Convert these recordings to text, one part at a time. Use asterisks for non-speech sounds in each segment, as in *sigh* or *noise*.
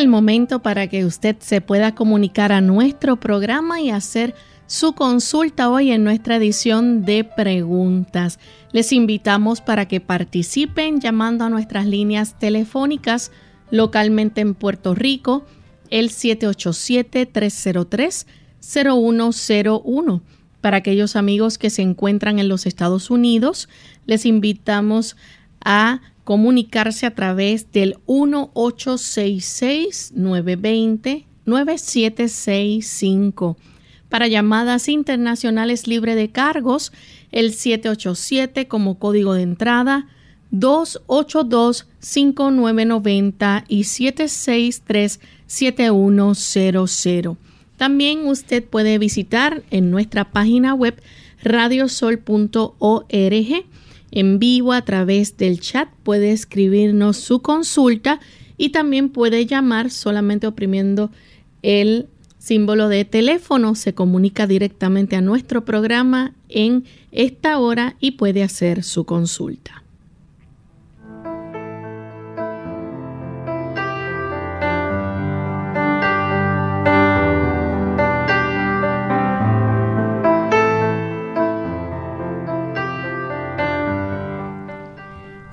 El momento para que usted se pueda comunicar a nuestro programa y hacer su consulta hoy en nuestra edición de preguntas. Les invitamos para que participen llamando a nuestras líneas telefónicas localmente en Puerto Rico, el 787-303-0101. Para aquellos amigos que se encuentran en los Estados Unidos, les invitamos a comunicarse a través del 1866-920-9765. Para llamadas internacionales libre de cargos, el 787 como código de entrada, 282-5990 y 763-7100. También usted puede visitar en nuestra página web radiosol.org en vivo a través del chat. Puede escribirnos su consulta y también puede llamar solamente oprimiendo el símbolo de teléfono. Se comunica directamente a nuestro programa en esta hora y puede hacer su consulta.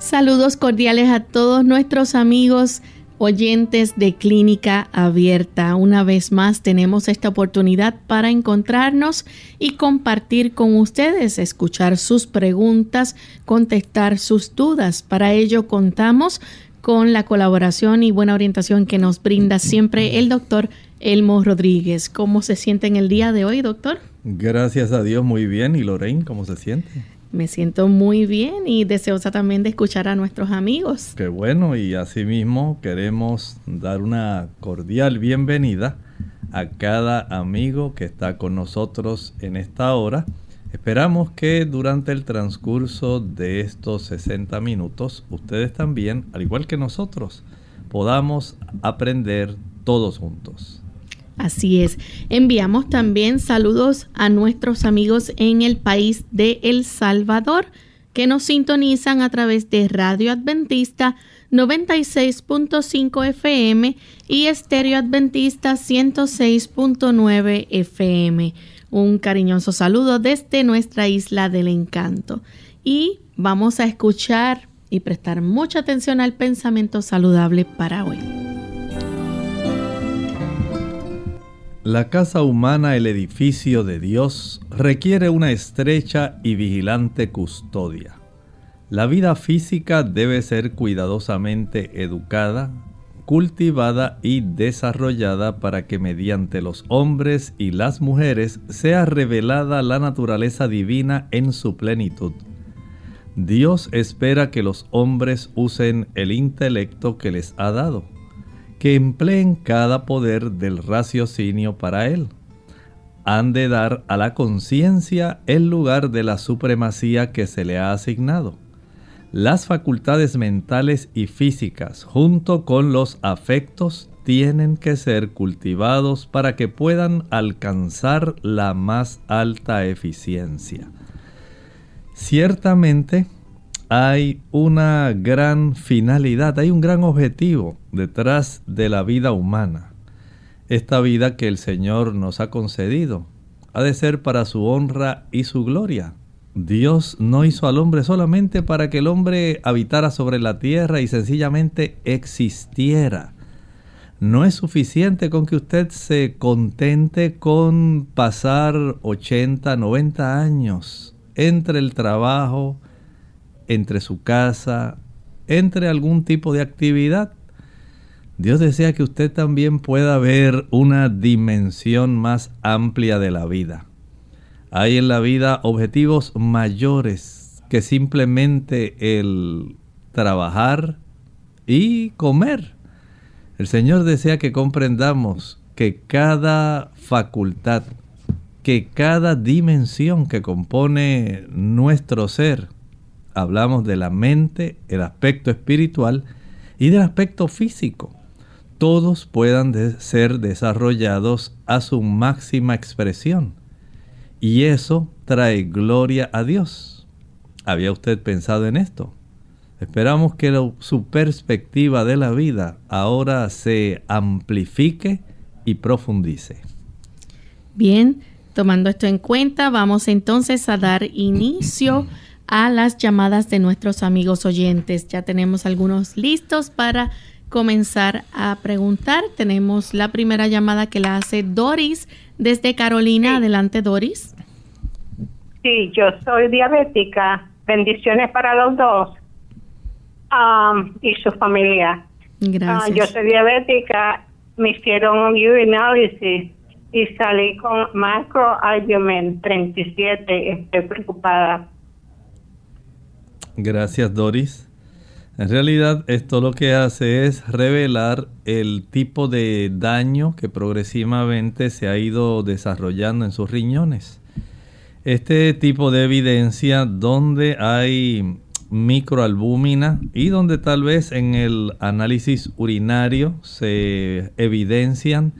Saludos cordiales a todos nuestros amigos oyentes de Clínica Abierta. Una vez más tenemos esta oportunidad para encontrarnos y compartir con ustedes, escuchar sus preguntas, contestar sus dudas. Para ello contamos con la colaboración y buena orientación que nos brinda siempre el doctor Elmo Rodríguez. ¿Cómo se siente en el día de hoy, doctor? Gracias a Dios, muy bien. ¿Y Lorraine, cómo se siente? Me siento muy bien y deseosa también de escuchar a nuestros amigos. Qué bueno, y asimismo queremos dar una cordial bienvenida a cada amigo que está con nosotros en esta hora. Esperamos que durante el transcurso de estos 60 minutos ustedes también, al igual que nosotros, podamos aprender todos juntos. Así es. Enviamos también saludos a nuestros amigos en el país de El Salvador que nos sintonizan a través de Radio Adventista 96.5 FM y Estéreo Adventista 106.9 FM. Un cariñoso saludo desde nuestra isla del encanto. Y vamos a escuchar y prestar mucha atención al pensamiento saludable para hoy. La casa humana, el edificio de Dios, requiere una estrecha y vigilante custodia. La vida física debe ser cuidadosamente educada, cultivada y desarrollada para que mediante los hombres y las mujeres sea revelada la naturaleza divina en su plenitud. Dios espera que los hombres usen el intelecto que les ha dado que empleen cada poder del raciocinio para él. Han de dar a la conciencia el lugar de la supremacía que se le ha asignado. Las facultades mentales y físicas junto con los afectos tienen que ser cultivados para que puedan alcanzar la más alta eficiencia. Ciertamente, hay una gran finalidad, hay un gran objetivo detrás de la vida humana. Esta vida que el Señor nos ha concedido ha de ser para su honra y su gloria. Dios no hizo al hombre solamente para que el hombre habitara sobre la tierra y sencillamente existiera. No es suficiente con que usted se contente con pasar 80, 90 años entre el trabajo, entre su casa, entre algún tipo de actividad. Dios desea que usted también pueda ver una dimensión más amplia de la vida. Hay en la vida objetivos mayores que simplemente el trabajar y comer. El Señor desea que comprendamos que cada facultad, que cada dimensión que compone nuestro ser, hablamos de la mente, el aspecto espiritual y del aspecto físico, todos puedan ser desarrollados a su máxima expresión. Y eso trae gloria a Dios. ¿Había usted pensado en esto? Esperamos que su perspectiva de la vida ahora se amplifique y profundice. Bien, tomando esto en cuenta, vamos entonces a dar inicio a las llamadas de nuestros amigos oyentes. Ya tenemos algunos listos para comenzar a preguntar. Tenemos la primera llamada que la hace Doris desde Carolina. Adelante, Doris. Sí, yo soy diabética. Bendiciones para los dos y su familia. Gracias. Ah, yo soy diabética, me hicieron un urinalysis y salí con macroalbumin 37. Estoy preocupada. Gracias, Doris. En realidad, esto lo que hace es revelar el tipo de daño que progresivamente se ha ido desarrollando en sus riñones. Este tipo de evidencia donde hay microalbúmina y donde tal vez en el análisis urinario se evidencian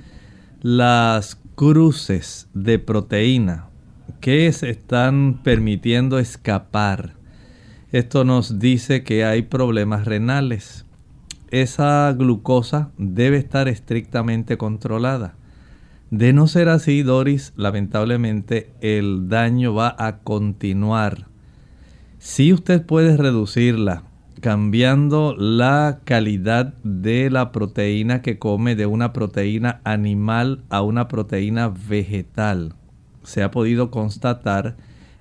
las cruces de proteína que se están permitiendo escapar. Esto nos dice que hay problemas renales. Esa glucosa debe estar estrictamente controlada. De no ser así, Doris, lamentablemente el daño va a continuar si usted puede reducirla cambiando la calidad de la proteína que come de una proteína animal a una proteína vegetal. Se ha podido constatar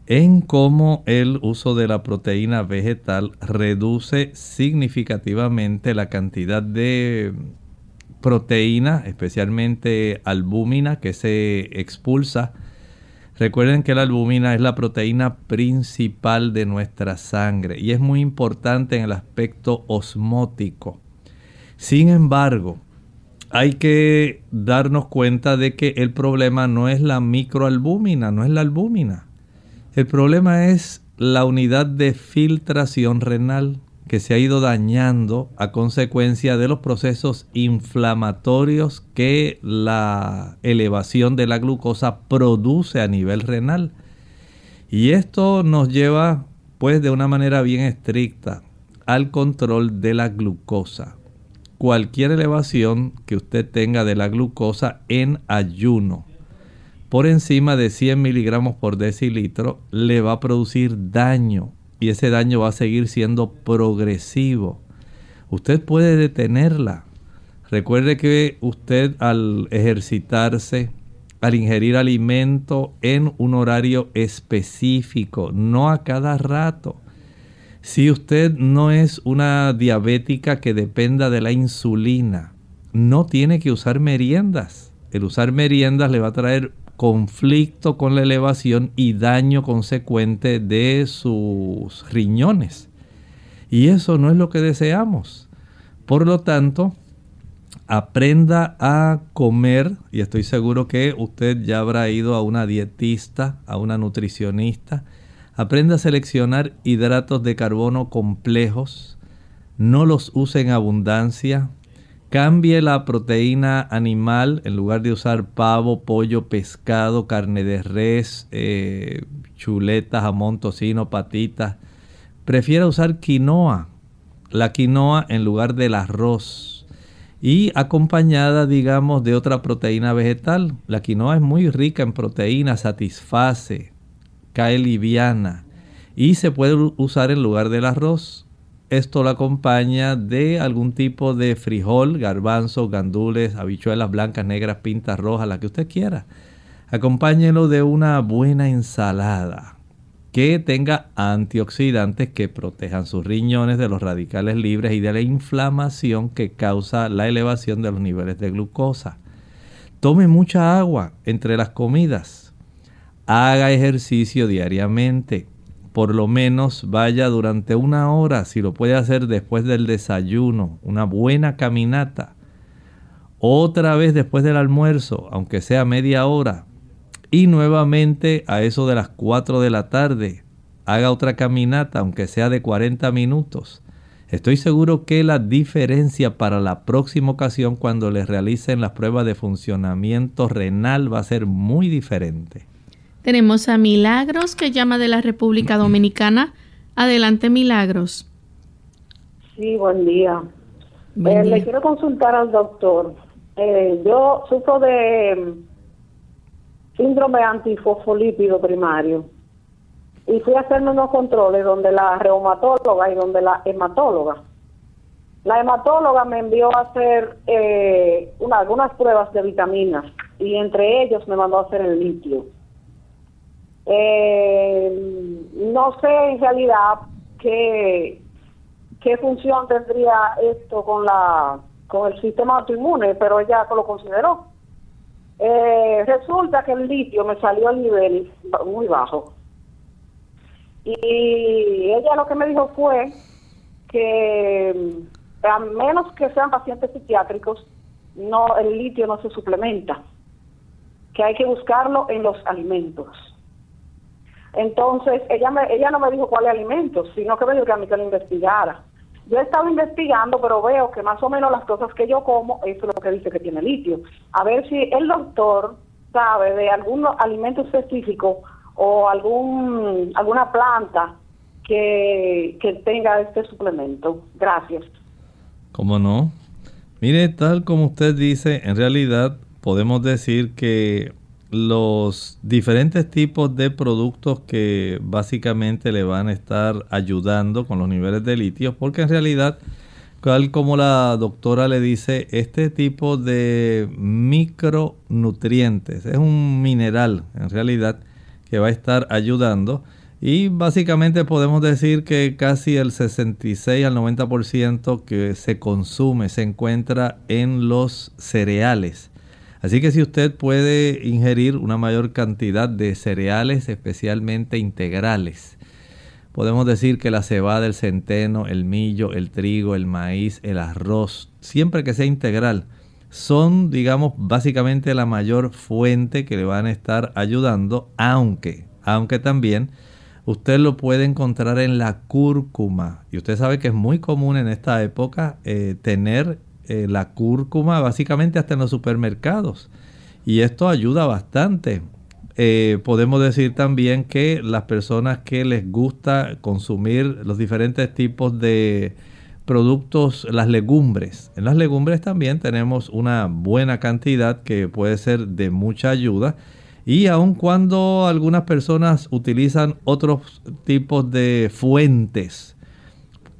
en cómo el uso de la proteína vegetal reduce significativamente la cantidad de proteína, especialmente albúmina, que se expulsa Recuerden que la albúmina es la proteína principal de nuestra sangre y es muy importante en el aspecto osmótico. Sin embargo, hay que darnos cuenta de que el problema no es la microalbúmina, no es la albúmina. El problema es la unidad de filtración renal que se ha ido dañando a consecuencia de los procesos inflamatorios que la elevación de la glucosa produce a nivel renal. Y esto nos lleva pues de una manera bien estricta al control de la glucosa. Cualquier elevación que usted tenga de la glucosa en ayuno por encima de 100 miligramos por decilitro le va a producir daño y ese daño va a seguir siendo progresivo. Usted puede detenerla. Recuerde que usted al ejercitarse, al ingerir alimento en un horario específico, no a cada rato. Si usted no es una diabética que dependa de la insulina, no tiene que usar meriendas. El usar meriendas le va a traer conflicto con la elevación y daño consecuente de sus riñones. Y eso no es lo que deseamos. Por lo tanto, aprenda a comer, y estoy seguro que usted ya habrá ido a una dietista, a una nutricionista, aprenda a seleccionar hidratos de carbono complejos, no los use en abundancia, Cambie la proteína animal en lugar de usar pavo, pollo, pescado, carne de res, eh, chuletas, jamón, tocino, patitas. Prefiera usar quinoa, la quinoa en lugar del arroz y acompañada, digamos, de otra proteína vegetal. La quinoa es muy rica en proteína, satisface, cae liviana y se puede usar en lugar del arroz. Esto lo acompaña de algún tipo de frijol, garbanzo, gandules, habichuelas blancas, negras, pintas rojas, la que usted quiera. Acompáñelo de una buena ensalada que tenga antioxidantes que protejan sus riñones de los radicales libres y de la inflamación que causa la elevación de los niveles de glucosa. Tome mucha agua entre las comidas haga ejercicio diariamente. Por lo menos vaya durante una hora, si lo puede hacer después del desayuno, una buena caminata. Otra vez después del almuerzo, aunque sea media hora. Y nuevamente a eso de las 4 de la tarde, haga otra caminata, aunque sea de 40 minutos. Estoy seguro que la diferencia para la próxima ocasión cuando les realicen las pruebas de funcionamiento renal va a ser muy diferente. Tenemos a Milagros que llama de la República Dominicana. Adelante, Milagros. Sí, buen día. Eh, le quiero consultar al doctor. Eh, yo sufro de síndrome antifosfolípido primario y fui a hacerme unos controles donde la reumatóloga y donde la hematóloga. La hematóloga me envió a hacer eh, algunas pruebas de vitaminas y entre ellos me mandó a hacer el litio. Eh, no sé en realidad qué, función tendría esto con la con el sistema autoinmune, pero ella lo consideró. Eh, resulta que el litio me salió al nivel muy bajo. Y ella lo que me dijo fue que a menos que sean pacientes psiquiátricos, no el litio no se suplementa, que hay que buscarlo en los alimentos. Entonces, ella, me, ella no me dijo cuáles alimentos, sino que me dijo que a mí que lo investigara. Yo he estado investigando, pero veo que más o menos las cosas que yo como, eso es lo que dice que tiene litio. A ver si el doctor sabe de algún alimento específico o algún alguna planta que, que tenga este suplemento. Gracias. ¿Cómo no? Mire, tal como usted dice, en realidad podemos decir que los diferentes tipos de productos que básicamente le van a estar ayudando con los niveles de litio, porque en realidad, tal como la doctora le dice, este tipo de micronutrientes es un mineral en realidad que va a estar ayudando. Y básicamente podemos decir que casi el 66 al 90% que se consume se encuentra en los cereales Así que si usted puede ingerir una mayor cantidad de cereales, especialmente integrales, podemos decir que la cebada, el centeno, el millo, el trigo, el maíz, el arroz, siempre que sea integral, son, digamos, básicamente la mayor fuente que le van a estar ayudando, aunque, aunque también usted lo puede encontrar en la cúrcuma. Y usted sabe que es muy común en esta época eh, tener eh, la cúrcuma básicamente hasta en los supermercados. Y esto ayuda bastante. Eh, podemos decir también que las personas que les gusta consumir los diferentes tipos de productos, las legumbres. En las legumbres también tenemos una buena cantidad que puede ser de mucha ayuda. Y aun cuando algunas personas utilizan otros tipos de fuentes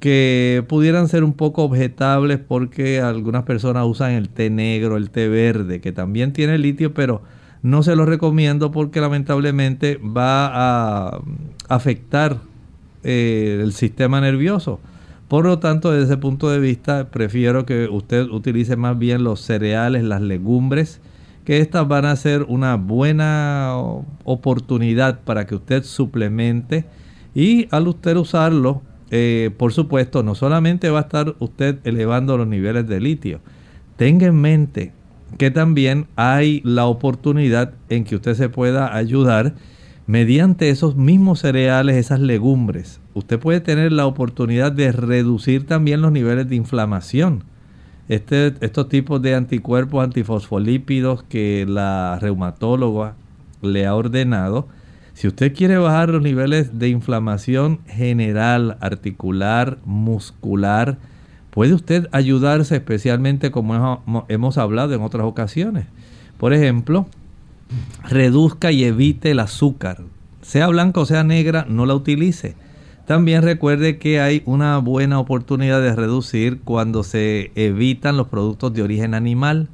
que pudieran ser un poco objetables porque algunas personas usan el té negro, el té verde, que también tiene litio, pero no se lo recomiendo porque lamentablemente va a afectar eh, el sistema nervioso. Por lo tanto, desde ese punto de vista, prefiero que usted utilice más bien los cereales, las legumbres, que estas van a ser una buena oportunidad para que usted suplemente y al usted usarlo, eh, por supuesto, no solamente va a estar usted elevando los niveles de litio, tenga en mente que también hay la oportunidad en que usted se pueda ayudar mediante esos mismos cereales, esas legumbres. Usted puede tener la oportunidad de reducir también los niveles de inflamación. Este, estos tipos de anticuerpos antifosfolípidos que la reumatóloga le ha ordenado, si usted quiere bajar los niveles de inflamación general, articular, muscular, puede usted ayudarse especialmente como hemos hablado en otras ocasiones. Por ejemplo, reduzca y evite el azúcar. Sea blanca o sea negra, no la utilice. También recuerde que hay una buena oportunidad de reducir cuando se evitan los productos de origen animal.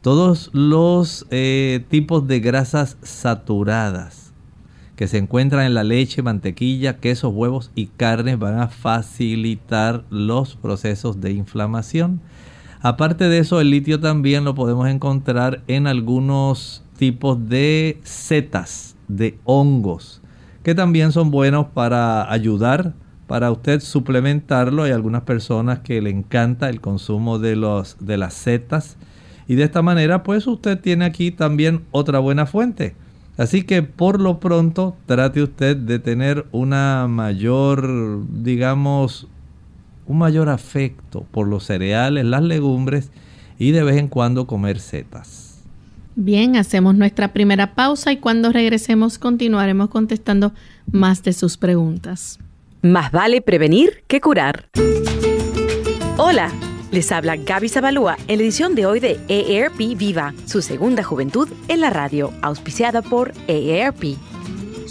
Todos los eh, tipos de grasas saturadas que se encuentran en la leche, mantequilla, quesos, huevos y carnes van a facilitar los procesos de inflamación. Aparte de eso, el litio también lo podemos encontrar en algunos tipos de setas. de hongos, que también son buenos para ayudar, para usted suplementarlo. Hay algunas personas que le encanta el consumo de, los, de las setas y de esta manera pues usted tiene aquí también otra buena fuente. Así que por lo pronto trate usted de tener una mayor, digamos, un mayor afecto por los cereales, las legumbres y de vez en cuando comer setas. Bien, hacemos nuestra primera pausa y cuando regresemos continuaremos contestando más de sus preguntas. Más vale prevenir que curar. Hola, les habla Gaby Zabalúa en la edición de hoy de EARP Viva, su segunda juventud en la radio, auspiciada por EARP.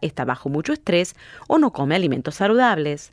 está bajo mucho estrés o no come alimentos saludables.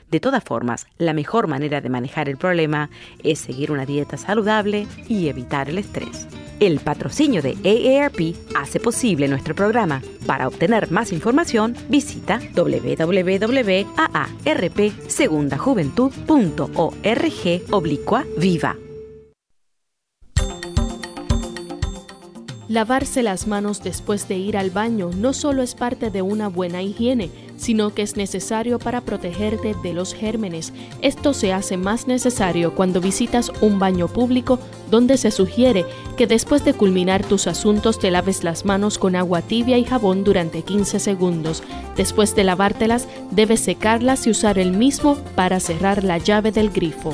De todas formas, la mejor manera de manejar el problema es seguir una dieta saludable y evitar el estrés. El patrocinio de AARP hace posible nuestro programa. Para obtener más información, visita www.aarpsegundajuventud.org oblicua viva. Lavarse las manos después de ir al baño no solo es parte de una buena higiene, sino que es necesario para protegerte de los gérmenes. Esto se hace más necesario cuando visitas un baño público donde se sugiere que después de culminar tus asuntos te laves las manos con agua tibia y jabón durante 15 segundos. Después de lavártelas, debes secarlas y usar el mismo para cerrar la llave del grifo.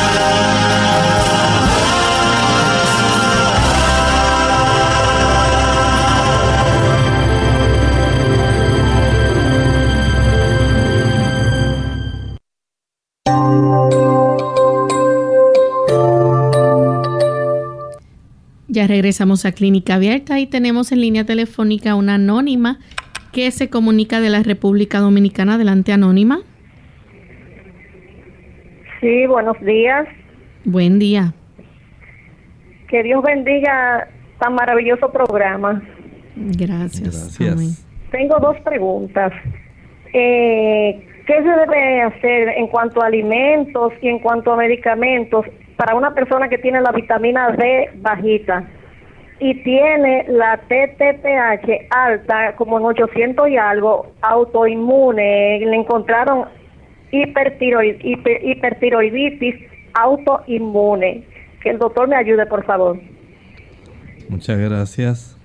Ya regresamos a Clínica Abierta y tenemos en línea telefónica una anónima que se comunica de la República Dominicana. Adelante, anónima. Sí, buenos días. Buen día. Que Dios bendiga tan maravilloso programa. Gracias. Gracias. Tengo dos preguntas. Eh, ¿Qué se debe hacer en cuanto a alimentos y en cuanto a medicamentos para una persona que tiene la vitamina D bajita y tiene la TTPH alta, como en 800 y algo, autoinmune, le encontraron hipertiroiditis autoinmune. Que el doctor me ayude, por favor. Muchas gracias.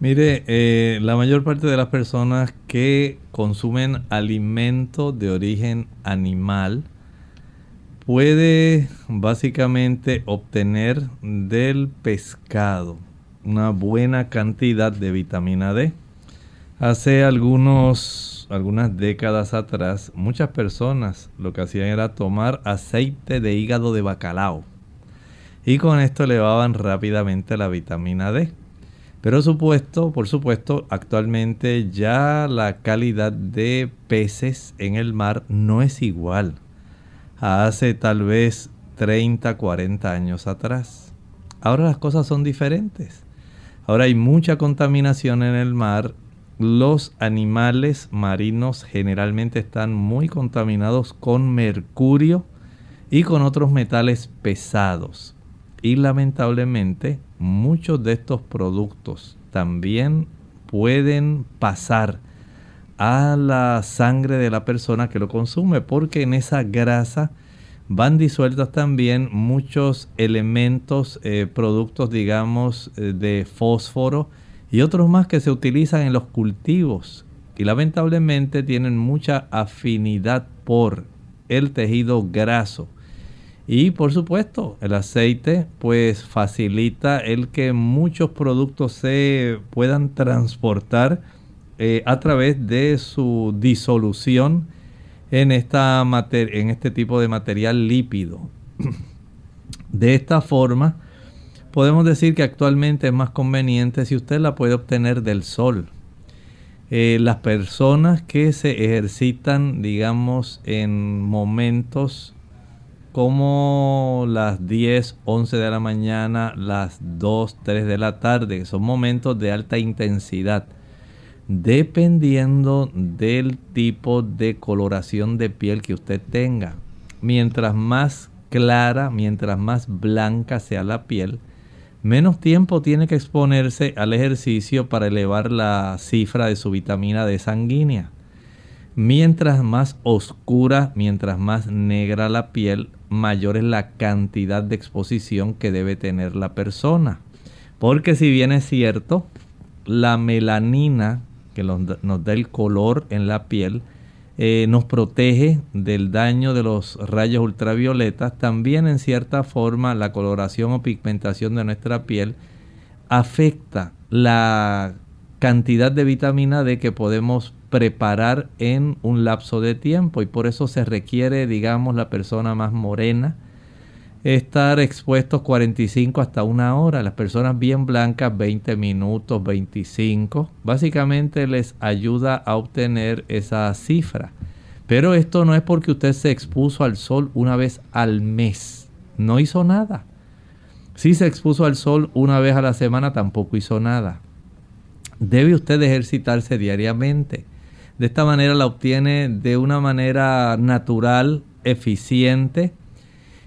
Mire, eh, la mayor parte de las personas que consumen alimentos de origen animal, puede básicamente obtener del pescado una buena cantidad de vitamina D. Hace algunos, algunas décadas atrás, muchas personas lo que hacían era tomar aceite de hígado de bacalao y con esto elevaban rápidamente la vitamina D. Pero supuesto, por supuesto, actualmente ya la calidad de peces en el mar no es igual hace tal vez 30, 40 años atrás. Ahora las cosas son diferentes. Ahora hay mucha contaminación en el mar. Los animales marinos generalmente están muy contaminados con mercurio y con otros metales pesados. Y lamentablemente muchos de estos productos también pueden pasar a la sangre de la persona que lo consume porque en esa grasa van disueltos también muchos elementos, eh, productos digamos eh, de fósforo y otros más que se utilizan en los cultivos y lamentablemente tienen mucha afinidad por el tejido graso. Y por supuesto, el aceite pues facilita el que muchos productos se puedan transportar eh, a través de su disolución en, esta en este tipo de material lípido. *clears throat* De esta forma, podemos decir que actualmente es más conveniente si usted la puede obtener del sol. Eh, las personas que se ejercitan, digamos, en momentos como las 10, 11 de la mañana, las 2, 3 de la tarde, son momentos de alta intensidad, dependiendo del tipo de coloración de piel que usted tenga. Mientras más clara, mientras más blanca sea la piel, menos tiempo tiene que exponerse al ejercicio para elevar la cifra de su vitamina D sanguínea. Mientras más oscura, mientras más negra la piel, mayor es la cantidad de exposición que debe tener la persona. Porque si bien es cierto, la melanina que nos da el color en la piel, eh, nos protege del daño de los rayos ultravioletas, también en cierta forma la coloración o pigmentación de nuestra piel afecta la cantidad de vitamina D que podemos preparar en un lapso de tiempo y por eso se requiere, digamos, la persona más morena, estar expuestos 45 hasta una hora. Las personas bien blancas 20 minutos, 25. Básicamente les ayuda a obtener esa cifra. Pero esto no es porque usted se expuso al sol una vez al mes. No hizo nada. Si se expuso al sol una vez a la semana tampoco hizo nada. Debe usted ejercitarse diariamente. De esta manera la obtiene de una manera natural, eficiente.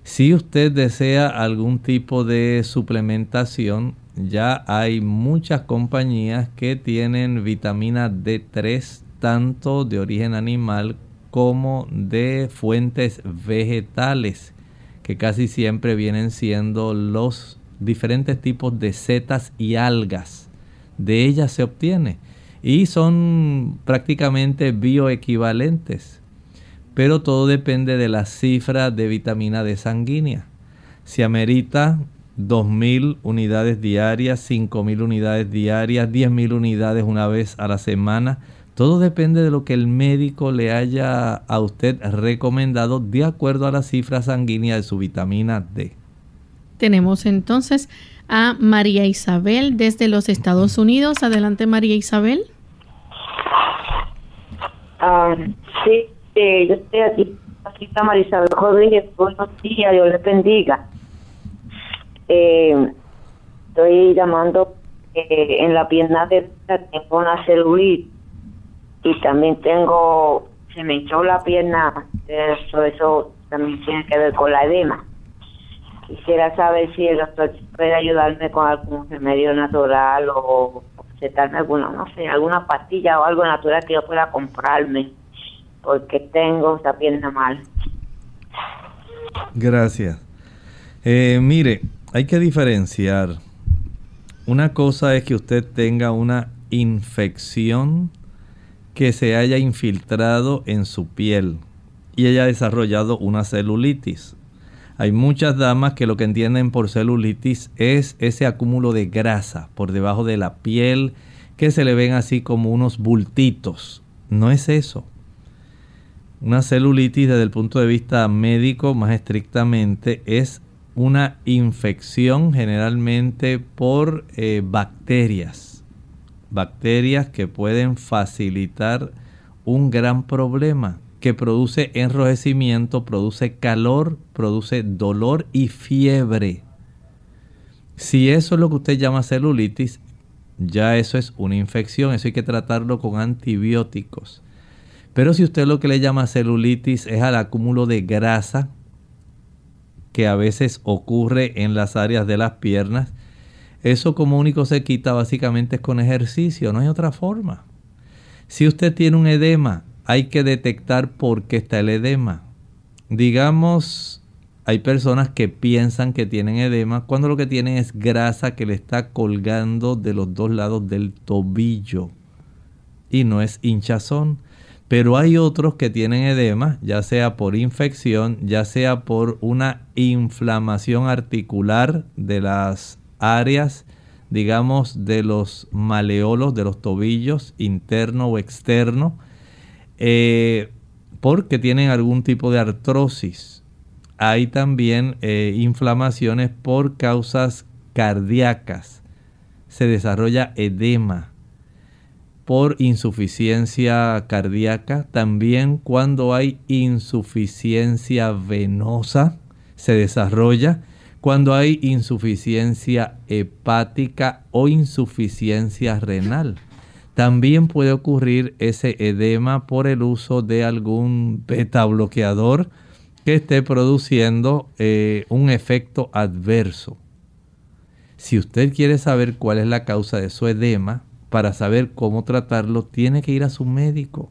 Si usted desea algún tipo de suplementación, ya hay muchas compañías que tienen vitamina D3 tanto de origen animal como de fuentes vegetales, que casi siempre vienen siendo los diferentes tipos de setas y algas. De ellas se obtiene y son prácticamente bioequivalentes. Pero todo depende de la cifra de vitamina D sanguínea. Si amerita 2.000 unidades diarias, 5.000 unidades diarias, 10.000 unidades una vez a la semana, todo depende de lo que el médico le haya a usted recomendado de acuerdo a la cifra sanguínea de su vitamina D. Tenemos entonces a María Isabel desde los Estados Unidos. Adelante María Isabel. Ah, sí, eh, yo estoy aquí, aquí está Marisabel Rodríguez, buenos días, Dios les bendiga. Eh, estoy llamando eh, en la pierna derecha tengo una celulitis y también tengo, se me echó la pierna, eso, eso también tiene que ver con la edema. Quisiera saber si el doctor puede ayudarme con algún remedio natural o recetarme alguna, no sé, alguna pastilla o algo natural que yo pueda comprarme, porque tengo esta pierna mal. Gracias. Eh, mire, hay que diferenciar. Una cosa es que usted tenga una infección que se haya infiltrado en su piel y haya desarrollado una celulitis. Hay muchas damas que lo que entienden por celulitis es ese acúmulo de grasa por debajo de la piel que se le ven así como unos bultitos. No es eso. Una celulitis desde el punto de vista médico más estrictamente es una infección generalmente por eh, bacterias. Bacterias que pueden facilitar un gran problema que produce enrojecimiento, produce calor, produce dolor y fiebre. Si eso es lo que usted llama celulitis, ya eso es una infección, eso hay que tratarlo con antibióticos. Pero si usted lo que le llama celulitis es al acúmulo de grasa que a veces ocurre en las áreas de las piernas, eso como único se quita básicamente es con ejercicio, no hay otra forma. Si usted tiene un edema, hay que detectar por qué está el edema. Digamos, hay personas que piensan que tienen edema cuando lo que tienen es grasa que le está colgando de los dos lados del tobillo y no es hinchazón. Pero hay otros que tienen edema, ya sea por infección, ya sea por una inflamación articular de las áreas, digamos, de los maleolos, de los tobillos, interno o externo, eh, porque tienen algún tipo de artrosis. Hay también eh, inflamaciones por causas cardíacas. Se desarrolla edema por insuficiencia cardíaca. También cuando hay insuficiencia venosa se desarrolla. Cuando hay insuficiencia hepática o insuficiencia renal. También puede ocurrir ese edema por el uso de algún beta bloqueador que esté produciendo eh, un efecto adverso. Si usted quiere saber cuál es la causa de su edema, para saber cómo tratarlo, tiene que ir a su médico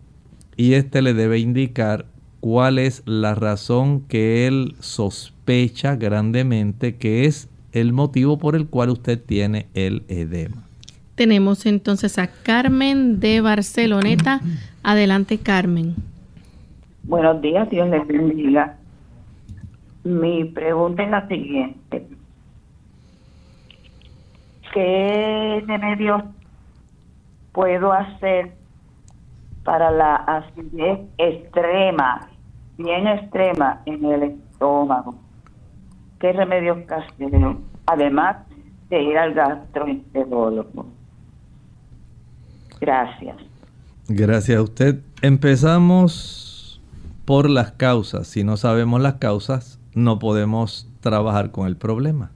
y éste le debe indicar cuál es la razón que él sospecha grandemente que es el motivo por el cual usted tiene el edema. Tenemos entonces a Carmen de Barceloneta. Adelante, Carmen. Buenos días, Dios les bendiga. Mi pregunta es la siguiente. ¿Qué remedios puedo hacer para la acidez extrema, bien extrema en el estómago? ¿Qué remedios caseros? Además de ir al gastroenterólogo. Gracias. Gracias a usted. Empezamos por las causas. Si no sabemos las causas, no podemos trabajar con el problema.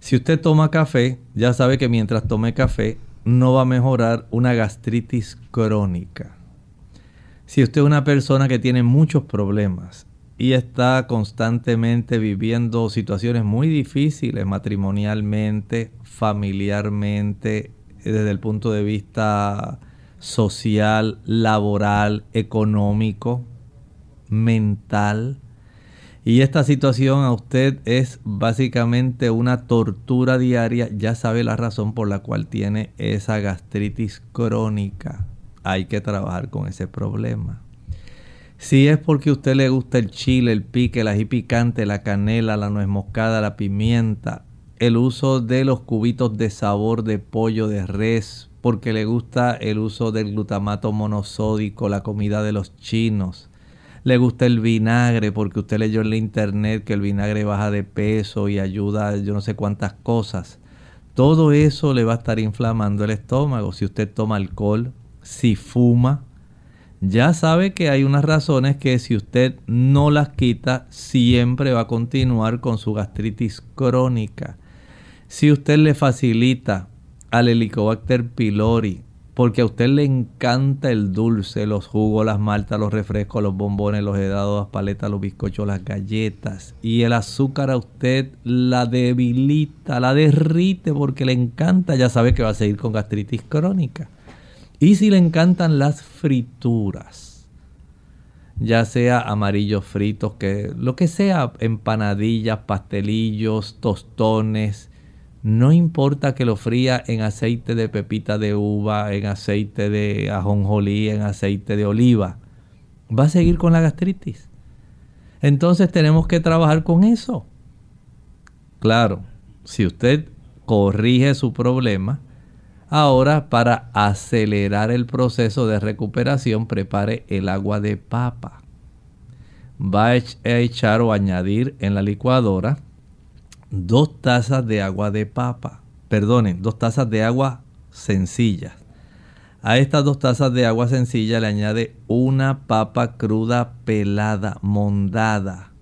Si usted toma café, ya sabe que mientras tome café no va a mejorar una gastritis crónica. Si usted es una persona que tiene muchos problemas y está constantemente viviendo situaciones muy difíciles matrimonialmente, familiarmente, desde el punto de vista social, laboral, económico, mental. Y esta situación a usted es básicamente una tortura diaria. Ya sabe la razón por la cual tiene esa gastritis crónica. Hay que trabajar con ese problema. Si es porque a usted le gusta el chile, el pique, el ají la canela, la nuez moscada, la pimienta, el uso de los cubitos de sabor de pollo de res, porque le gusta el uso del glutamato monosódico, la comida de los chinos. Le gusta el vinagre porque usted leyó en la internet que el vinagre baja de peso y ayuda a yo no sé cuántas cosas. Todo eso le va a estar inflamando el estómago. Si usted toma alcohol, si fuma, ya sabe que hay unas razones que si usted no las quita, siempre va a continuar con su gastritis crónica. Si usted le facilita al Helicobacter pylori, porque a usted le encanta el dulce, los jugos, las maltas, los refrescos, los bombones, los helados, las paletas, los bizcochos, las galletas, y el azúcar a usted la debilita, la derrite porque le encanta, ya sabe que va a seguir con gastritis crónica. Y si le encantan las frituras, ya sea amarillos fritos, que lo que sea, empanadillas, pastelillos, tostones, no importa que lo fría en aceite de pepita de uva, en aceite de ajonjolí, en aceite de oliva. Va a seguir con la gastritis. Entonces tenemos que trabajar con eso. Claro, si usted corrige su problema, ahora para acelerar el proceso de recuperación prepare el agua de papa. Va a echar o añadir en la licuadora dos tazas de agua de papa, perdonen, dos tazas de agua sencillas. A estas dos tazas de agua sencilla le añade una papa cruda pelada, mondada.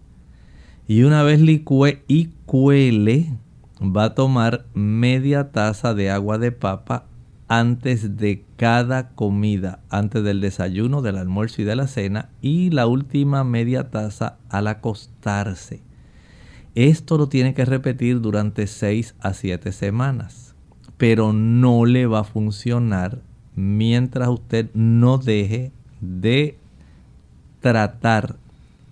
Y una vez licue y cuele, va a tomar media taza de agua de papa antes de cada comida, antes del desayuno, del almuerzo y de la cena, y la última media taza al acostarse. Esto lo tiene que repetir durante 6 a 7 semanas, pero no le va a funcionar mientras usted no deje de tratar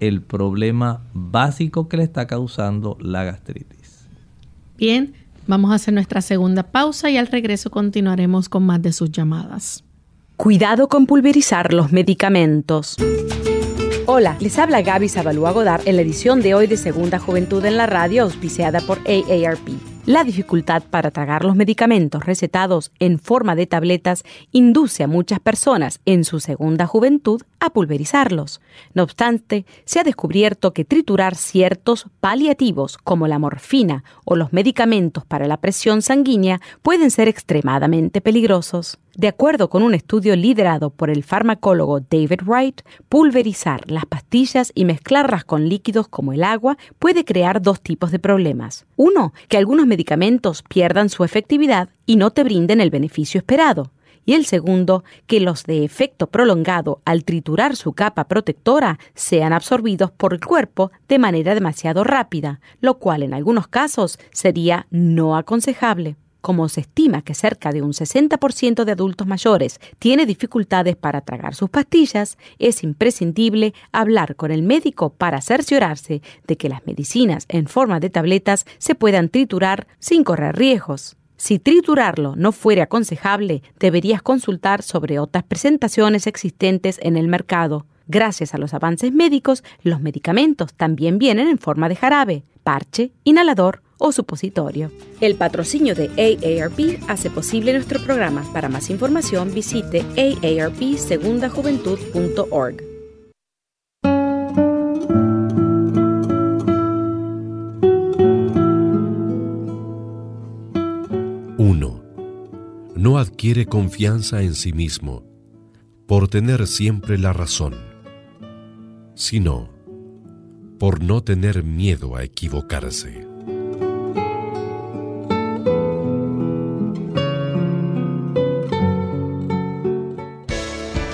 el problema básico que le está causando la gastritis. Bien, Vamos a hacer nuestra segunda pausa y al regreso continuaremos con más de sus llamadas. Cuidado con pulverizar los medicamentos. Hola, les habla Gaby Zabalúa Godard en la edición de hoy de Segunda Juventud en la Radio, auspiciada por AARP. La dificultad para tragar los medicamentos recetados en forma de tabletas induce a muchas personas en su segunda juventud a pulverizarlos. No obstante, se ha descubierto que triturar ciertos paliativos como la morfina o los medicamentos para la presión sanguínea pueden ser extremadamente peligrosos. De acuerdo con un estudio liderado por el farmacólogo David Wright, pulverizar las pastillas y mezclarlas con líquidos como el agua puede crear dos tipos de problemas. Uno, que algunos medicamentos pierdan su efectividad y no te brinden el beneficio esperado. Y el segundo, que los de efecto prolongado al triturar su capa protectora sean absorbidos por el cuerpo de manera demasiado rápida, lo cual en algunos casos sería no aconsejable. Como se estima que cerca de un 60% de adultos mayores tiene dificultades para tragar sus pastillas, es imprescindible hablar con el médico para cerciorarse de que las medicinas en forma de tabletas se puedan triturar sin correr riesgos. Si triturarlo no fuera aconsejable, deberías consultar sobre otras presentaciones existentes en el mercado. Gracias a los avances médicos, los medicamentos también vienen en forma de jarabe, parche, inhalador o supositorio. El patrocinio de AARP hace posible nuestro programa. Para más información visite aarpsegundajuventud.org. No adquiere confianza en sí mismo por tener siempre la razón, sino por no tener miedo a equivocarse.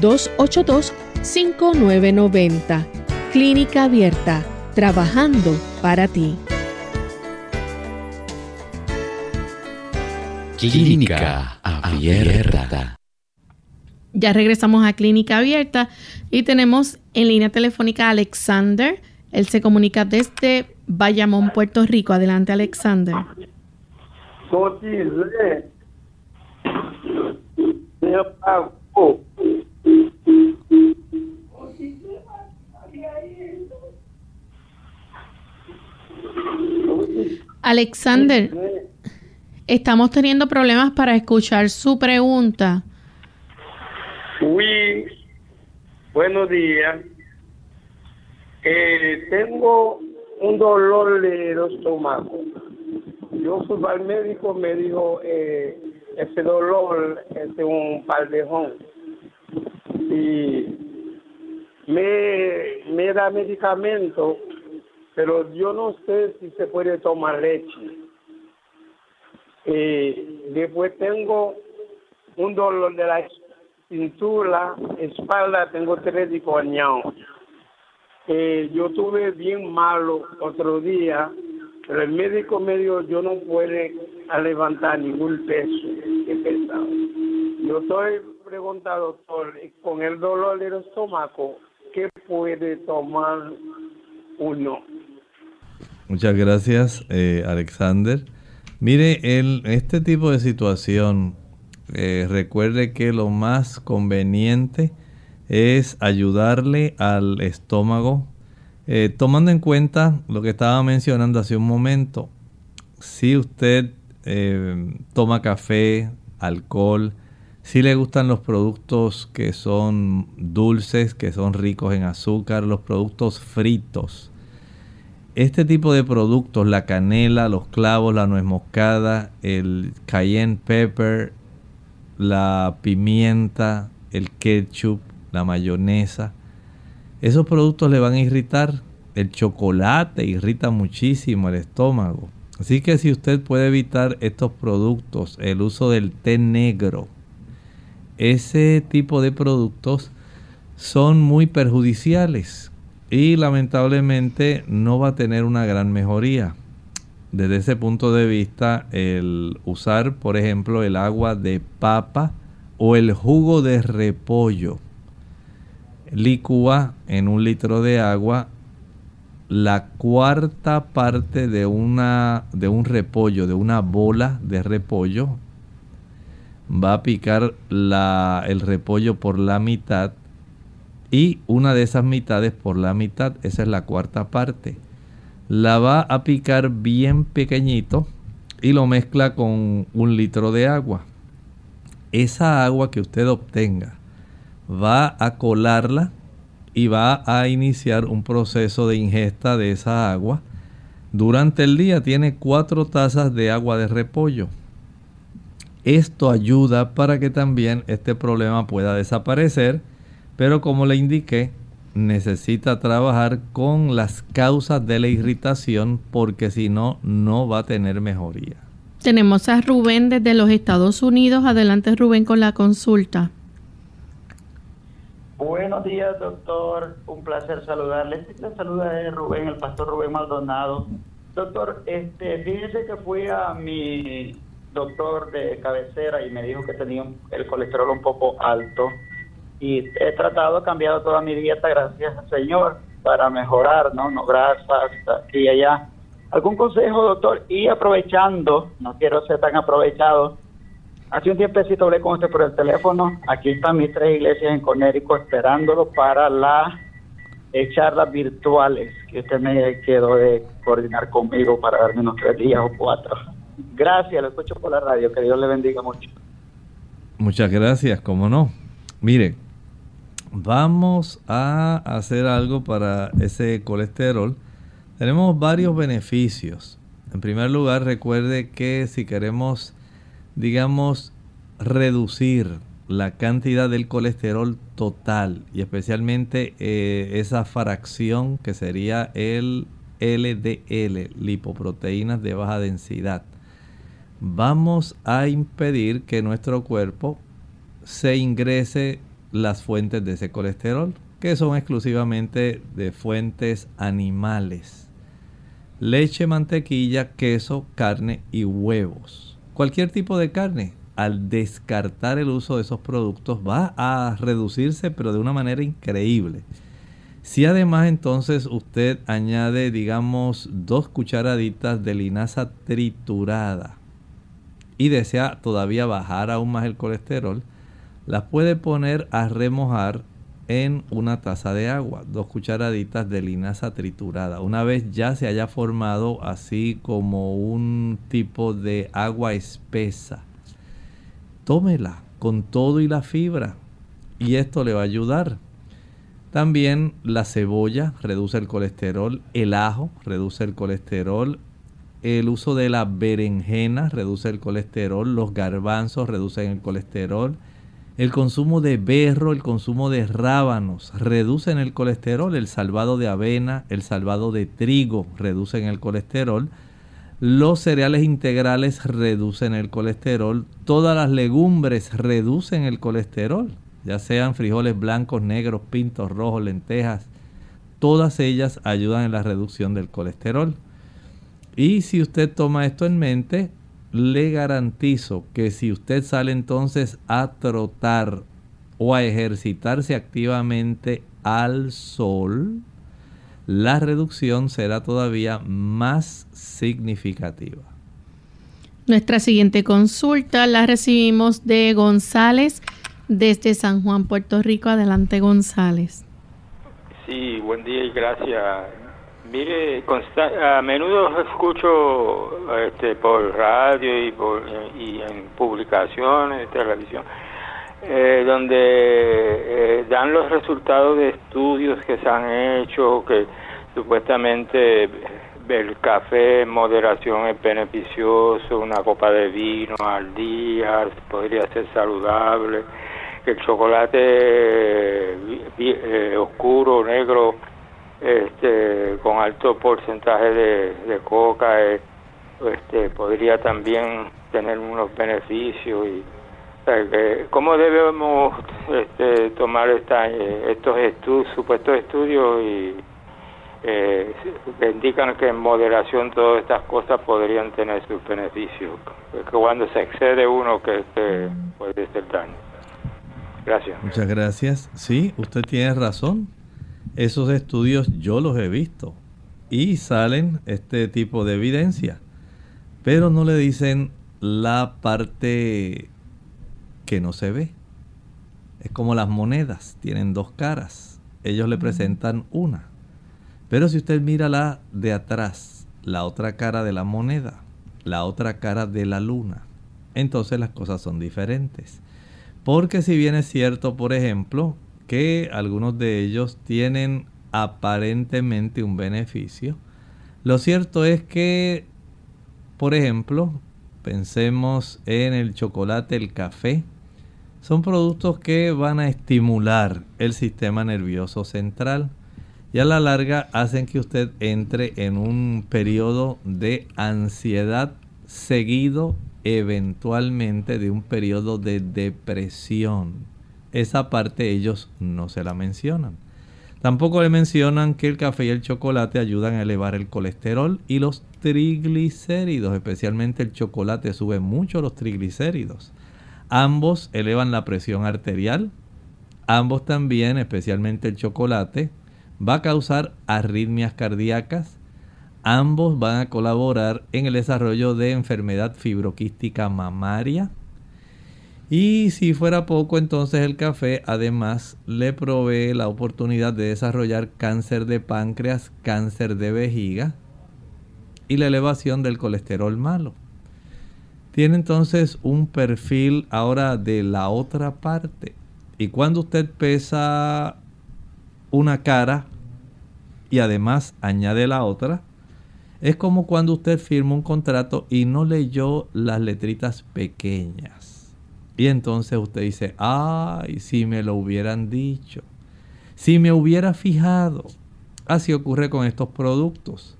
282-5990. Clínica Abierta, trabajando para ti. Clínica Abierta. Ya regresamos a Clínica Abierta y tenemos en línea telefónica a Alexander. Él se comunica desde Bayamón, Puerto Rico. Adelante, Alexander. Alexander, estamos teniendo problemas para escuchar su pregunta. Uy, buenos días. Eh, tengo un dolor de estómago. Yo fui al médico, me dijo, eh, ese dolor es un paldejón. Y me, me da medicamento pero yo no sé si se puede tomar leche. Eh, después tengo un dolor de la cintura, espalda, tengo tres discoñados. Eh, yo tuve bien malo otro día, pero el médico me dijo yo no puedo levantar ningún peso que pesado. Yo estoy preguntando, doctor, con el dolor del estómago, ¿qué puede tomar uno? Muchas gracias, eh, Alexander. Mire, el, este tipo de situación Eh, recuerde que lo más conveniente es ayudarle al estómago, eh, tomando en cuenta lo que estaba mencionando hace un momento. Si usted toma café, alcohol, si le gustan los productos que son dulces, que son ricos en azúcar, los productos fritos, este tipo de productos, la canela, los clavos, la nuez moscada, el cayenne pepper, la pimienta, el ketchup, la mayonesa, esos productos le van a irritar. El chocolate irrita muchísimo el estómago. Así que si usted puede evitar estos productos, el uso del té negro, ese tipo de productos son muy perjudiciales y lamentablemente no va a tener una gran mejoría. Desde ese punto de vista, el usar, por ejemplo, el agua de papa o el jugo de repollo, licúa en un litro de agua la cuarta parte de una de un repollo, de una bola de repollo, va a picar la, el repollo por la mitad y una de esas mitades por la mitad, esa es la cuarta parte. La va a picar bien pequeñito y lo mezcla con un litro de agua. Esa agua que usted obtenga va a colarla y va a iniciar un proceso de ingesta de esa agua. Durante el día tiene cuatro tazas de agua de repollo. Esto ayuda para que también este problema pueda desaparecer pero como le indiqué, necesita trabajar con las causas de la irritación porque si no, no va a tener mejoría. Tenemos a Rubén desde los Estados Unidos. Adelante Rubén con la consulta. Buenos días, doctor. Un placer saludarle. Le saluda de Rubén, el pastor Rubén Maldonado. Doctor, este, fíjese que fui a mi doctor de cabecera y me dijo que tenía el colesterol un poco alto y he tratado, cambiado toda mi dieta, gracias al Señor, para mejorar, ¿no? No grasas, aquí y allá. ¿Algún consejo, doctor? Y aprovechando, no quiero ser tan aprovechado, hace un tiempecito hablé con usted por el teléfono, aquí están mis tres iglesias en Conérico esperándolo para las charlas virtuales que usted me quedó de coordinar conmigo para darme unos tres días o cuatro. Gracias, lo escucho por la radio, que Dios le bendiga mucho. Muchas gracias, cómo no. Mire, vamos a hacer algo para ese colesterol. Tenemos varios beneficios. En primer lugar, recuerde que si queremos, digamos, reducir la cantidad del colesterol total y especialmente eh, esa fracción que sería el LDL, lipoproteínas de baja densidad, vamos a impedir que nuestro cuerpo se ingrese las fuentes de ese colesterol, que son exclusivamente de fuentes animales. Leche, mantequilla, queso, carne y huevos. Cualquier tipo de carne, al descartar el uso de esos productos, va a reducirse, pero de una manera increíble. Si además entonces usted añade, digamos, dos cucharaditas de linaza triturada y desea todavía bajar aún más el colesterol, las puede poner a remojar en una taza de agua, dos cucharaditas de linaza triturada. Una vez ya se haya formado así como un tipo de agua espesa, tómela con todo y la fibra y esto le va a ayudar. También la cebolla reduce el colesterol, el ajo reduce el colesterol, el uso de la berenjena reduce el colesterol, los garbanzos reducen el colesterol, el consumo de berro, el consumo de rábanos reducen el colesterol. El salvado de avena, el salvado de trigo reducen el colesterol. Los cereales integrales reducen el colesterol. Todas las legumbres reducen el colesterol, ya sean frijoles blancos, negros, pintos, rojos, lentejas. Todas ellas ayudan en la reducción del colesterol. Y si usted toma esto en mente, le garantizo que si usted sale entonces a trotar o a ejercitarse activamente al sol, la reducción será todavía más significativa. Nuestra siguiente consulta la recibimos de González desde San Juan, Puerto Rico. Adelante, González. Sí, buen día y gracias. Mire, a menudo escucho este, por radio y, por, y en publicaciones televisión eh, donde eh, dan los resultados de estudios que se han hecho, que supuestamente el café en moderación es beneficioso, una copa de vino al día podría ser saludable, que el chocolate eh, oscuro, negro, este, con alto porcentaje de, coca, este, podría también tener unos beneficios y ¿Cómo debemos este, tomar esta, eh, estos estudios, supuestos estudios y eh, indican que en moderación todas estas cosas podrían tener sus beneficios? Que cuando se excede uno que, puede ser daño. Gracias. Muchas gracias. Sí, usted tiene razón. Esos estudios yo los he visto y salen este tipo de evidencia, pero no le dicen la parte que no se ve. Es como las monedas, tienen dos caras. Ellos le presentan una. Pero si usted mira la de atrás, la otra cara de la moneda, la otra cara de la luna, entonces las cosas son diferentes. Porque si bien es cierto, por ejemplo, algunos de ellos tienen aparentemente un beneficio, lo cierto es que, por ejemplo, pensemos en el chocolate, el café, son productos que van a estimular el sistema nervioso central y a la larga hacen que usted entre en un periodo de ansiedad seguido eventualmente de un periodo de depresión. Esa parte ellos no se la mencionan. Tampoco le mencionan que el café y el chocolate ayudan a elevar el colesterol y los triglicéridos, especialmente el chocolate sube mucho los triglicéridos. Ambos elevan la presión arterial. Ambos también, especialmente el chocolate, va a causar arritmias cardíacas. Ambos van a colaborar en el desarrollo de enfermedad fibroquística mamaria. Y si fuera poco, entonces el café además le provee la oportunidad de desarrollar cáncer de páncreas, cáncer de vejiga y la elevación del colesterol malo. Tiene entonces un perfil ahora de la otra parte. Y cuando usted pesa una cara y además añade la otra, es como cuando usted firma un contrato y no leyó las letritas pequeñas. Y entonces usted dice, ay, si me lo hubieran dicho, si me hubiera fijado. Así ocurre con estos productos.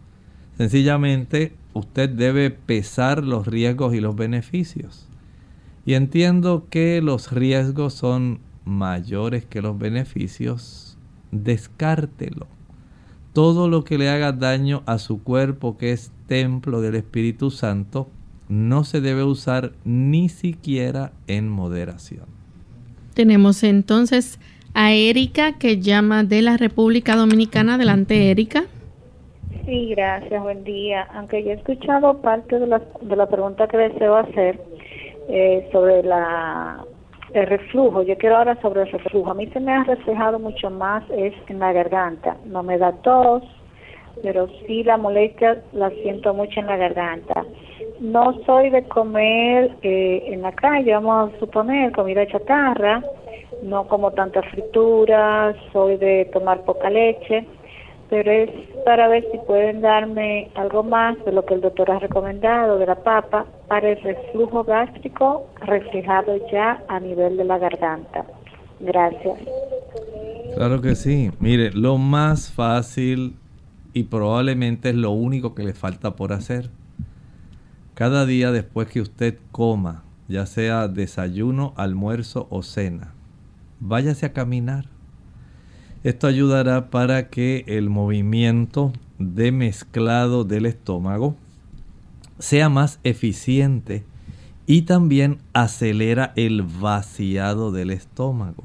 Sencillamente usted debe pesar los riesgos y los beneficios. Y entiendo que los riesgos son mayores que los beneficios. Descártelo. Todo lo que le haga daño a su cuerpo, que es templo del Espíritu Santo, no se debe usar ni siquiera en moderación. Tenemos entonces a Erika que llama de la República Dominicana. Adelante, Erika. Sí, gracias, buen día. Aunque yo he escuchado parte de la, de la pregunta que deseo hacer eh, sobre la el reflujo, yo quiero ahora sobre el reflujo. A mí se me ha reflejado mucho más es en la garganta. No me da tos, pero sí la molestia la siento mucho en la garganta. No soy de comer eh, en la calle, vamos a suponer, comida chatarra, no como tantas frituras, soy de tomar poca leche pero es para ver si pueden darme algo más de lo que el doctor ha recomendado de la papa para el reflujo gástrico reflejado ya a nivel de la garganta. Gracias. Claro que sí. Mire, lo más fácil y probablemente es lo único que le falta por hacer. Cada día después que usted coma, ya sea desayuno, almuerzo o cena, váyase a caminar esto ayudará para que el movimiento de mezclado del estómago sea más eficiente y también acelera el vaciado del estómago.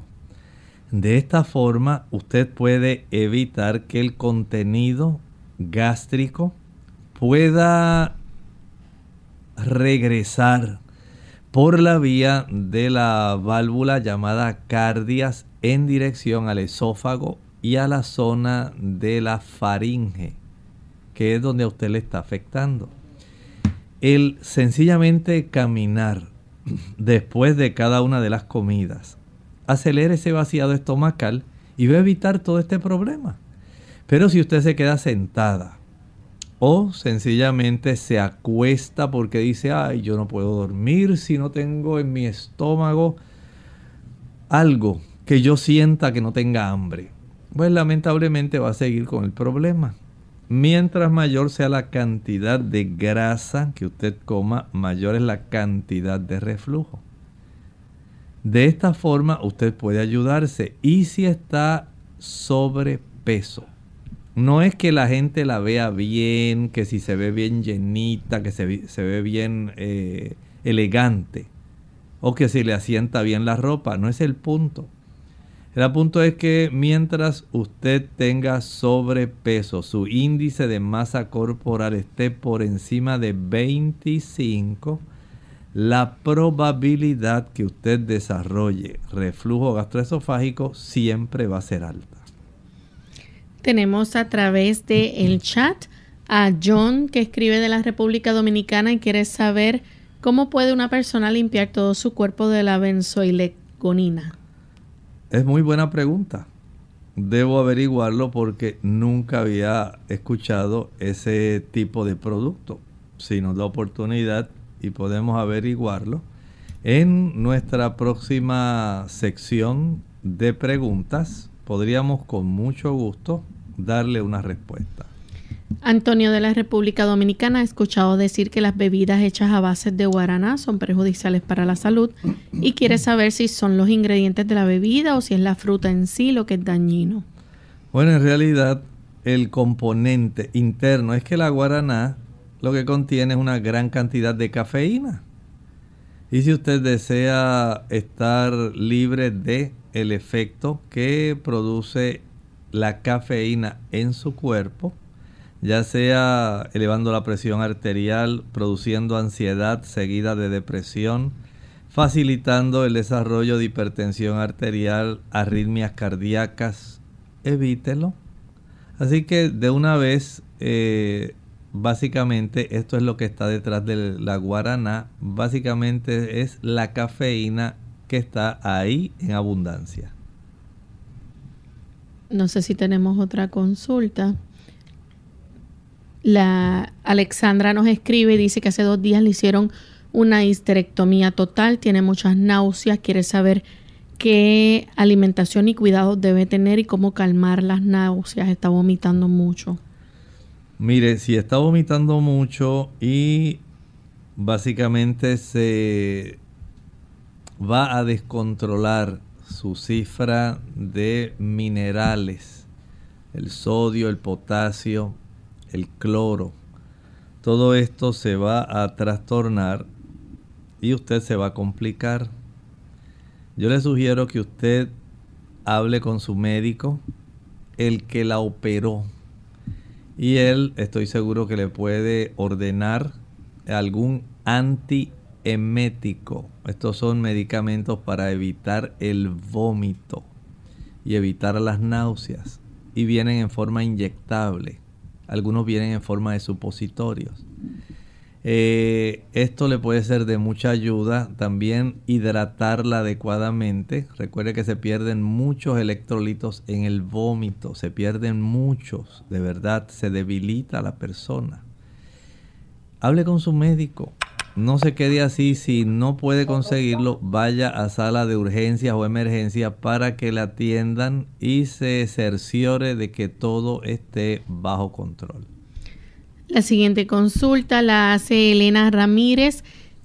De esta forma usted puede evitar que el contenido gástrico pueda regresar por la vía de la válvula llamada cardias en dirección al esófago y a la zona de la faringe, que es donde a usted le está afectando. El sencillamente caminar después de cada una de las comidas acelera ese vaciado estomacal y va a evitar todo este problema. Pero si usted se queda sentada o sencillamente se acuesta porque dice, ay, yo no puedo dormir si no tengo en mi estómago algo que yo sienta que no tenga hambre. Pues lamentablemente va a seguir con el problema. Mientras mayor sea la cantidad de grasa que usted coma, mayor es la cantidad de reflujo. De esta forma usted puede ayudarse. Y si está sobrepeso, no es que la gente la vea bien, que si se ve bien llenita, que se, ve bien eh, elegante, o que si le asienta bien la ropa, no es el punto. El punto es que mientras usted tenga sobrepeso, su índice de masa corporal esté por encima de 25, la probabilidad que usted desarrolle reflujo gastroesofágico siempre va a ser alta. Tenemos a través del el chat a John que escribe de la República Dominicana y quiere saber cómo puede una persona limpiar todo su cuerpo de la benzoilegonina. Es muy buena pregunta. Debo averiguarlo porque nunca había escuchado ese tipo de producto. Si nos da oportunidad y podemos averiguarlo, en nuestra próxima sección de preguntas podríamos con mucho gusto darle una respuesta. Antonio de la República Dominicana ha escuchado decir que las bebidas hechas a base de guaraná son perjudiciales para la salud y quiere saber si son los ingredientes de la bebida o si es la fruta en sí lo que es dañino. Bueno, en realidad el componente interno es que la guaraná lo que contiene es una gran cantidad de cafeína. Y si usted desea estar libre de el efecto que produce la cafeína en su cuerpo, ya sea elevando la presión arterial, produciendo ansiedad seguida de depresión, facilitando el desarrollo de hipertensión arterial, arritmias cardíacas, evítelo. Así que de una vez, eh, básicamente esto es lo que está detrás de la guaraná, básicamente es la cafeína que está ahí en abundancia. No sé si tenemos otra consulta. La Alexandra nos escribe y dice que hace dos días le hicieron una histerectomía total, tiene muchas náuseas, quiere saber qué alimentación y cuidados debe tener y cómo calmar las náuseas, está vomitando mucho. Mire, si está vomitando mucho y básicamente se va a descontrolar su cifra de minerales, el sodio, el potasio, el cloro, todo esto se va a trastornar y usted se va a complicar. Yo le sugiero que usted hable con su médico, el que la operó, y él estoy seguro que le puede ordenar algún antiemético. Estos son medicamentos para evitar el vómito y evitar las náuseas y vienen en forma inyectable algunos vienen en forma de supositorios. Eh, esto le puede ser de mucha ayuda. También hidratarla adecuadamente. Recuerde que se pierden muchos electrolitos en el vómito. Se pierden muchos. De verdad, se debilita la persona. Hable con su médico. No se quede así. Si no puede conseguirlo, vaya a sala de urgencias o emergencia para que la atiendan y se cerciore de que todo esté bajo control. La siguiente consulta la hace Elena Ramírez.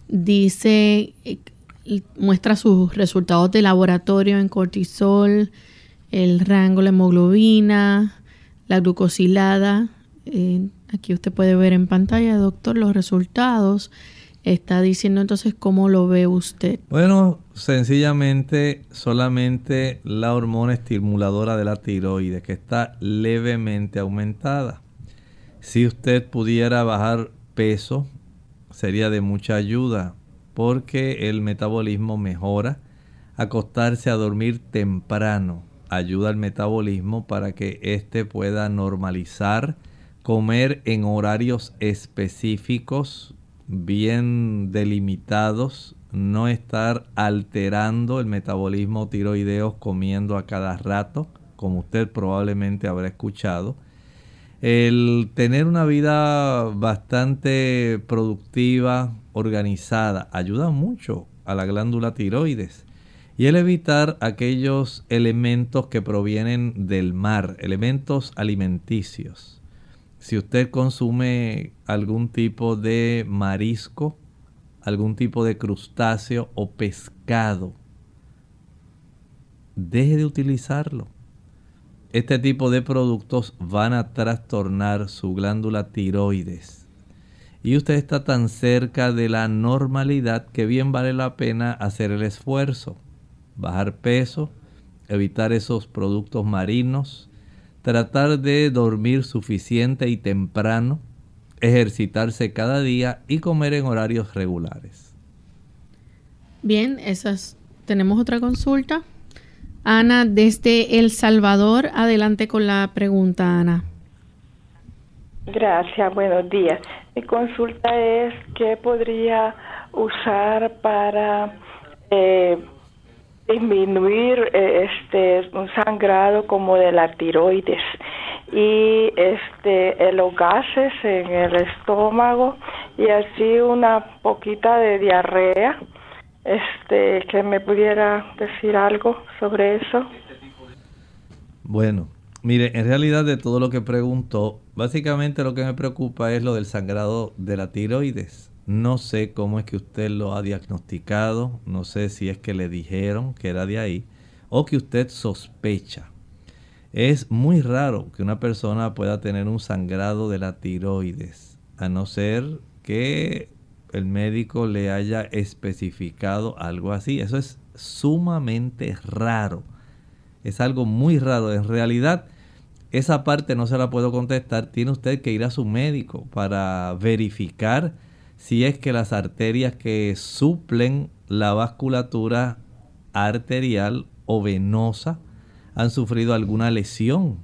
Dice, eh, muestra sus resultados de laboratorio en cortisol, el rango, la hemoglobina, la glucosilada. Eh, aquí usted puede ver en pantalla, doctor, los resultados está diciendo entonces cómo lo ve usted. Bueno, sencillamente solamente la hormona estimuladora de la tiroides que está levemente aumentada. Si usted pudiera bajar peso sería de mucha ayuda porque el metabolismo mejora. Acostarse a dormir temprano ayuda al metabolismo para que éste pueda normalizar. Comer en horarios específicos, bien delimitados, no estar alterando el metabolismo tiroideo comiendo a cada rato, como usted probablemente habrá escuchado. El tener una vida bastante productiva, organizada, ayuda mucho a la glándula tiroides. Y el evitar aquellos elementos que provienen del mar, elementos alimenticios. Si usted consume algún tipo de marisco, algún tipo de crustáceo o pescado, deje de utilizarlo. Este tipo de productos van a trastornar su glándula tiroides. Y usted está tan cerca de la normalidad que bien vale la pena hacer el esfuerzo. Bajar peso, evitar esos productos marinos, tratar de dormir suficiente y temprano, ejercitarse cada día y comer en horarios regulares. Bien, esas tenemos otra consulta. Ana, desde El Salvador, adelante con la pregunta, Ana. Gracias, buenos días. Mi consulta es qué podría usar para eh, disminuir eh, este un sangrado como de la tiroides. Y este los gases en el estómago y así una poquita de diarrea este que me pudiera decir algo sobre eso. Bueno mire en realidad de todo lo que preguntó básicamente lo que me preocupa es lo del sangrado de la tiroides no sé cómo es que usted lo ha diagnosticado no sé si es que le dijeron que era de ahí o que usted sospecha es muy raro que una persona pueda tener un sangrado de la tiroides, a no ser que el médico le haya especificado algo así. Eso es sumamente raro. Es algo muy raro. En realidad, esa parte no se la puedo contestar. Tiene usted que ir a su médico para verificar si es que las arterias que suplen la vasculatura arterial o venosa han sufrido alguna lesión,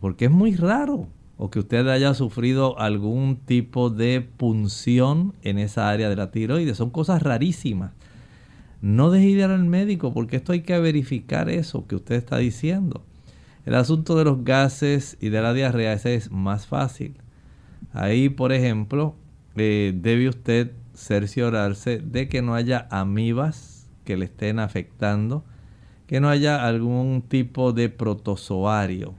porque es muy raro, o que usted haya sufrido algún tipo de punción en esa área de la tiroides. Son cosas rarísimas. No deje de ir al médico porque esto hay que verificar eso que usted está diciendo. El asunto de los gases y de la diarrea ese es más fácil. Ahí, por ejemplo, eh, debe usted cerciorarse de que no haya amibas que le estén afectando que no haya algún tipo de protozoario,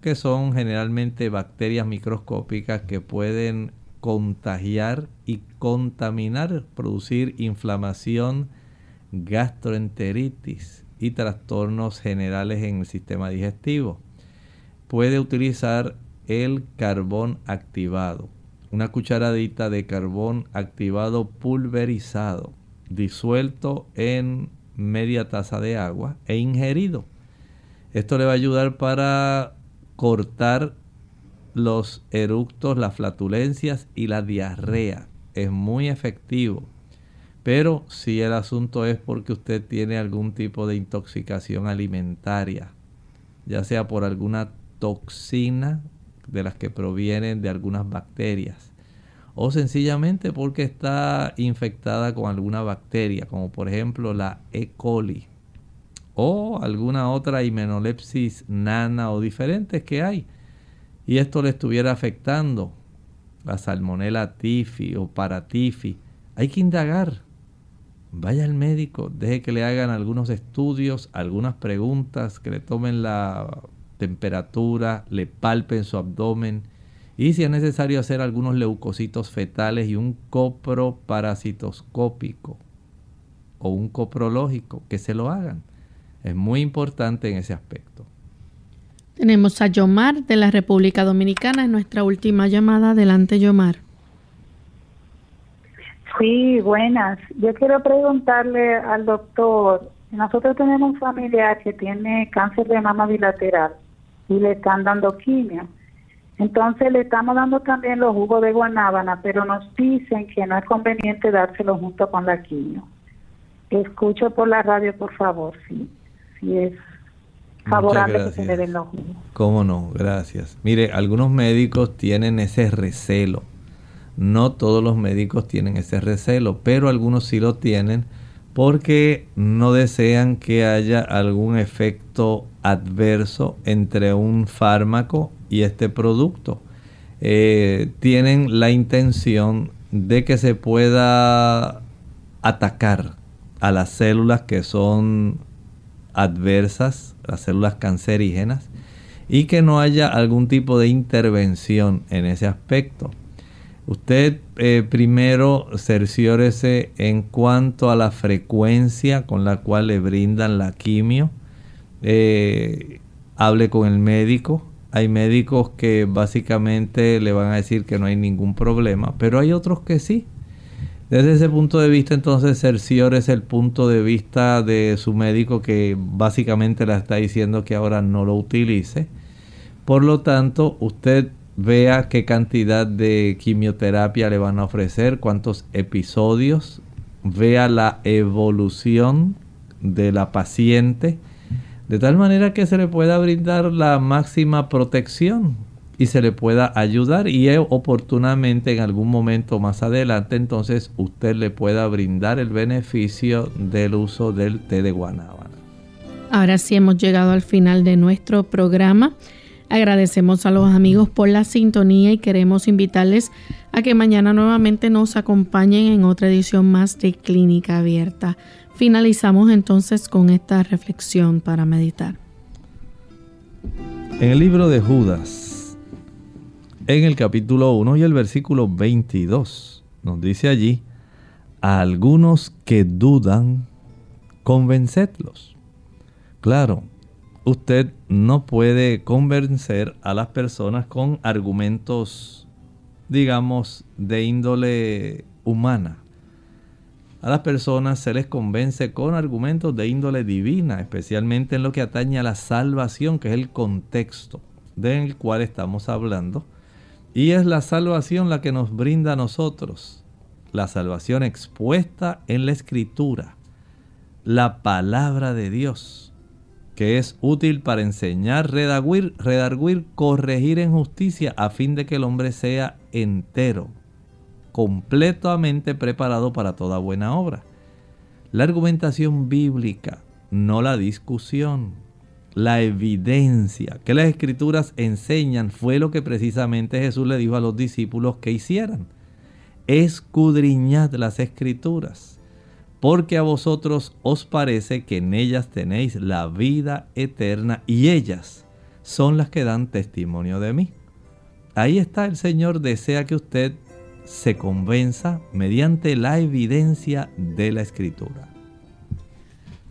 que son generalmente bacterias microscópicas que pueden contagiar y contaminar, producir inflamación, gastroenteritis y trastornos generales en el sistema digestivo. Puede utilizar el carbón activado, una cucharadita de carbón activado pulverizado, disuelto en media taza de agua e ingerido. Esto le va a ayudar para cortar los eructos, las flatulencias y la diarrea. Es muy efectivo. Pero si el asunto es porque usted tiene algún tipo de intoxicación alimentaria, ya sea por alguna toxina de las que provienen de algunas bacterias, o sencillamente porque está infectada con alguna bacteria, como por ejemplo la E. coli o alguna otra himenolepsis nana o diferentes que hay. Y esto le estuviera afectando la salmonella tifi o paratifi. Hay que indagar. Vaya al médico, deje que le hagan algunos estudios, algunas preguntas, que le tomen la temperatura, le palpen su abdomen y si es necesario hacer algunos leucocitos fetales y un coproparasitoscópico o un coprológico, que se lo hagan. Es muy importante en ese aspecto. Tenemos a Yomar de la República Dominicana en nuestra última llamada. Adelante, Yomar. Sí, buenas. Yo quiero preguntarle al doctor, nosotros tenemos un familiar que tiene cáncer de mama bilateral y le están dando quimio Entonces le estamos dando también los jugos de guanábana, pero nos dicen que no es conveniente dárselo junto con la quimio. Escucho por la radio, por favor, si, si es favorable que se le den los jugos. Cómo no, gracias. Mire, algunos médicos tienen ese recelo. No todos los médicos tienen ese recelo, pero algunos sí lo tienen porque no desean que haya algún efecto adverso entre un fármaco y este producto. Eh, tienen la intención de que se pueda atacar a las células que son adversas, las células cancerígenas, y que no haya algún tipo de intervención en ese aspecto. Usted eh, primero cerciórese en cuanto a la frecuencia con la cual le brindan la quimio. Eh, hable con el médico. Hay médicos que básicamente le van a decir que no hay ningún problema, pero hay otros que sí. Desde ese punto de vista, entonces, cerciórese el punto de vista de su médico que básicamente le está diciendo que ahora no lo utilice. Por lo tanto, usted vea qué cantidad de quimioterapia le van a ofrecer, cuántos episodios, vea la evolución de la paciente, de tal manera que se le pueda brindar la máxima protección y se le pueda ayudar y oportunamente en algún momento más adelante entonces usted le pueda brindar el beneficio del uso del té de guanábana. Ahora sí hemos llegado al final de nuestro programa. Agradecemos a los amigos por la sintonía y queremos invitarles a que mañana nuevamente nos acompañen en otra edición más de Clínica Abierta. Finalizamos entonces con esta reflexión para meditar. En el libro de Judas, en el capítulo 1 y el versículo 22, nos dice allí, a algunos que dudan, convencedlos. Claro, usted no puede convencer a las personas con argumentos, digamos, de índole humana. A las personas se les convence con argumentos de índole divina, especialmente en lo que atañe a la salvación, que es el contexto del cual estamos hablando. Y es la salvación la que nos brinda a nosotros, la salvación expuesta en la escritura, la palabra de Dios que es útil para enseñar, redarguir, redarguir, corregir en justicia, a fin de que el hombre sea entero, completamente preparado para toda buena obra. La argumentación bíblica, no la discusión, la evidencia que las escrituras enseñan fue lo que precisamente Jesús le dijo a los discípulos que hicieran. Escudriñad las escrituras porque a vosotros os parece que en ellas tenéis la vida eterna y ellas son las que dan testimonio de mí. Ahí está el Señor, desea que usted se convenza mediante la evidencia de la escritura.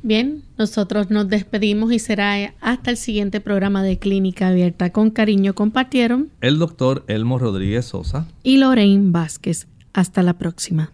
Bien, nosotros nos despedimos y será hasta el siguiente programa de Clínica Abierta. Con cariño compartieron el doctor Elmo Rodríguez Sosa y Lorraine Vázquez. Hasta la próxima.